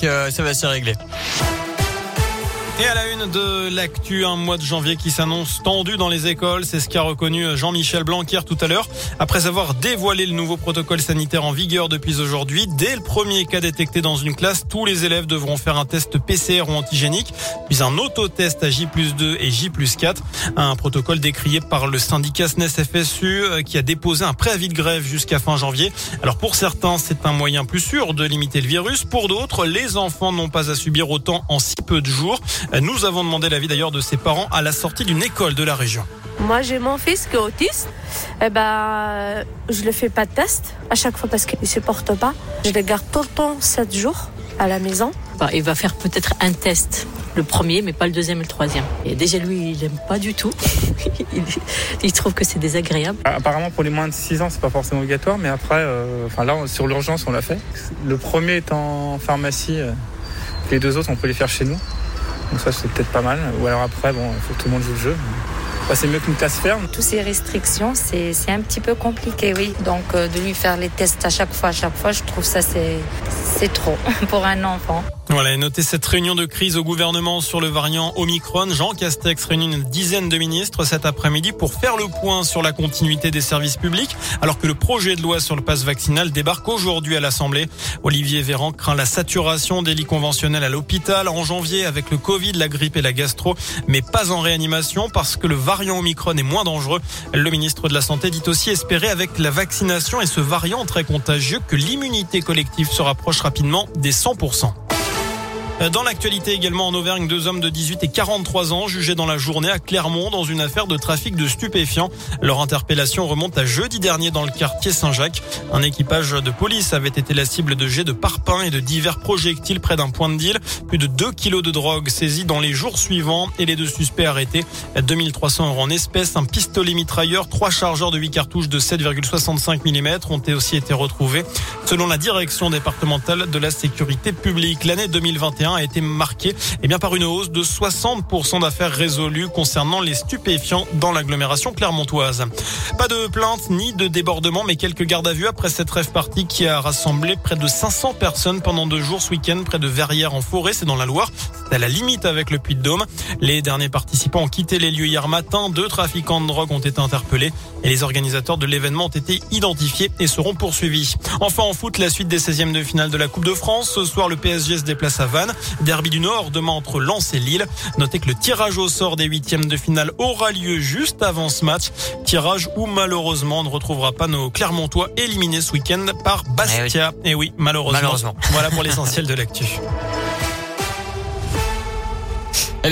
Ça va se régler. Et à la une de l'actu, un mois de janvier qui s'annonce tendu dans les écoles. C'est ce qu'a reconnu Jean-Michel Blanquer tout à l'heure. Après avoir dévoilé le nouveau protocole sanitaire en vigueur depuis aujourd'hui, dès le premier cas détecté dans une classe, tous les élèves devront faire un test PCR ou antigénique, puis un autotest à J 2 et J 4. Un protocole décrié par le syndicat SNES FSU euh, qui a déposé un préavis de grève jusqu'à fin janvier. Alors pour certains, c'est un moyen plus sûr de limiter le virus. Pour d'autres, les enfants n'ont pas à subir autant en si peu de jours. Nous avons demandé l'avis d'ailleurs de ses parents à la sortie d'une école de la région. Moi, j'ai mon fils qui est autiste. Eh ben, je ne fais pas de test à chaque fois parce qu'il ne se porte pas. Je le garde tout le temps 7 jours à la maison. Bah, il va faire peut-être un test, le premier, mais pas le deuxième et le troisième. Et déjà, lui, il n'aime pas du tout. il trouve que c'est désagréable. Apparemment, pour les moins de 6 ans, c'est pas forcément obligatoire, mais après, euh, enfin là, sur l'urgence, on l'a fait. Le premier est en pharmacie, euh, les deux autres, on peut les faire chez nous. Donc ça, c'est peut-être pas mal. Ou alors après, bon, il faut que tout le monde joue le jeu. Bah, c'est mieux qu'une classe ferme. Toutes ces restrictions, c'est un petit peu compliqué, oui. Donc euh, de lui faire les tests à chaque fois, à chaque fois, je trouve ça c'est trop pour un enfant. Voilà, notez cette réunion de crise au gouvernement sur le variant Omicron. Jean Castex réunit une dizaine de ministres cet après-midi pour faire le point sur la continuité des services publics, alors que le projet de loi sur le passe vaccinal débarque aujourd'hui à l'Assemblée. Olivier Véran craint la saturation des lits conventionnels à l'hôpital en janvier avec le Covid, la grippe et la gastro, mais pas en réanimation parce que le variant Omicron est moins dangereux. Le ministre de la Santé dit aussi espérer avec la vaccination et ce variant très contagieux que l'immunité collective se rapproche rapidement des 100%. Dans l'actualité également en Auvergne, deux hommes de 18 et 43 ans jugés dans la journée à Clermont dans une affaire de trafic de stupéfiants. Leur interpellation remonte à jeudi dernier dans le quartier Saint-Jacques. Un équipage de police avait été la cible de jets de parpaings et de divers projectiles près d'un point de deal. Plus de 2 kilos de drogue saisis dans les jours suivants et les deux suspects arrêtés. 2300 euros en espèces, un pistolet mitrailleur, trois chargeurs de 8 cartouches de 7,65 mm ont aussi été retrouvés. Selon la direction départementale de la sécurité publique, l'année 2021 a été marqué eh bien, par une hausse de 60% d'affaires résolues concernant les stupéfiants dans l'agglomération clermontoise. Pas de plainte ni de débordement, mais quelques gardes à vue après cette rêve partie qui a rassemblé près de 500 personnes pendant deux jours ce week-end près de Verrières en forêt, c'est dans la Loire. C'est à la limite avec le Puy-de-Dôme. Les derniers participants ont quitté les lieux hier matin. Deux trafiquants de drogue ont été interpellés et les organisateurs de l'événement ont été identifiés et seront poursuivis. Enfin en foot, la suite des 16e de finale de la Coupe de France. Ce soir, le PSG se déplace à Vannes. Derby du Nord demain entre Lens et Lille. Notez que le tirage au sort des huitièmes de finale aura lieu juste avant ce match. Tirage où malheureusement on ne retrouvera pas nos Clermontois éliminés ce week-end par Bastia. Et eh oui. malheureusement. malheureusement. Voilà pour l'essentiel de l'actu.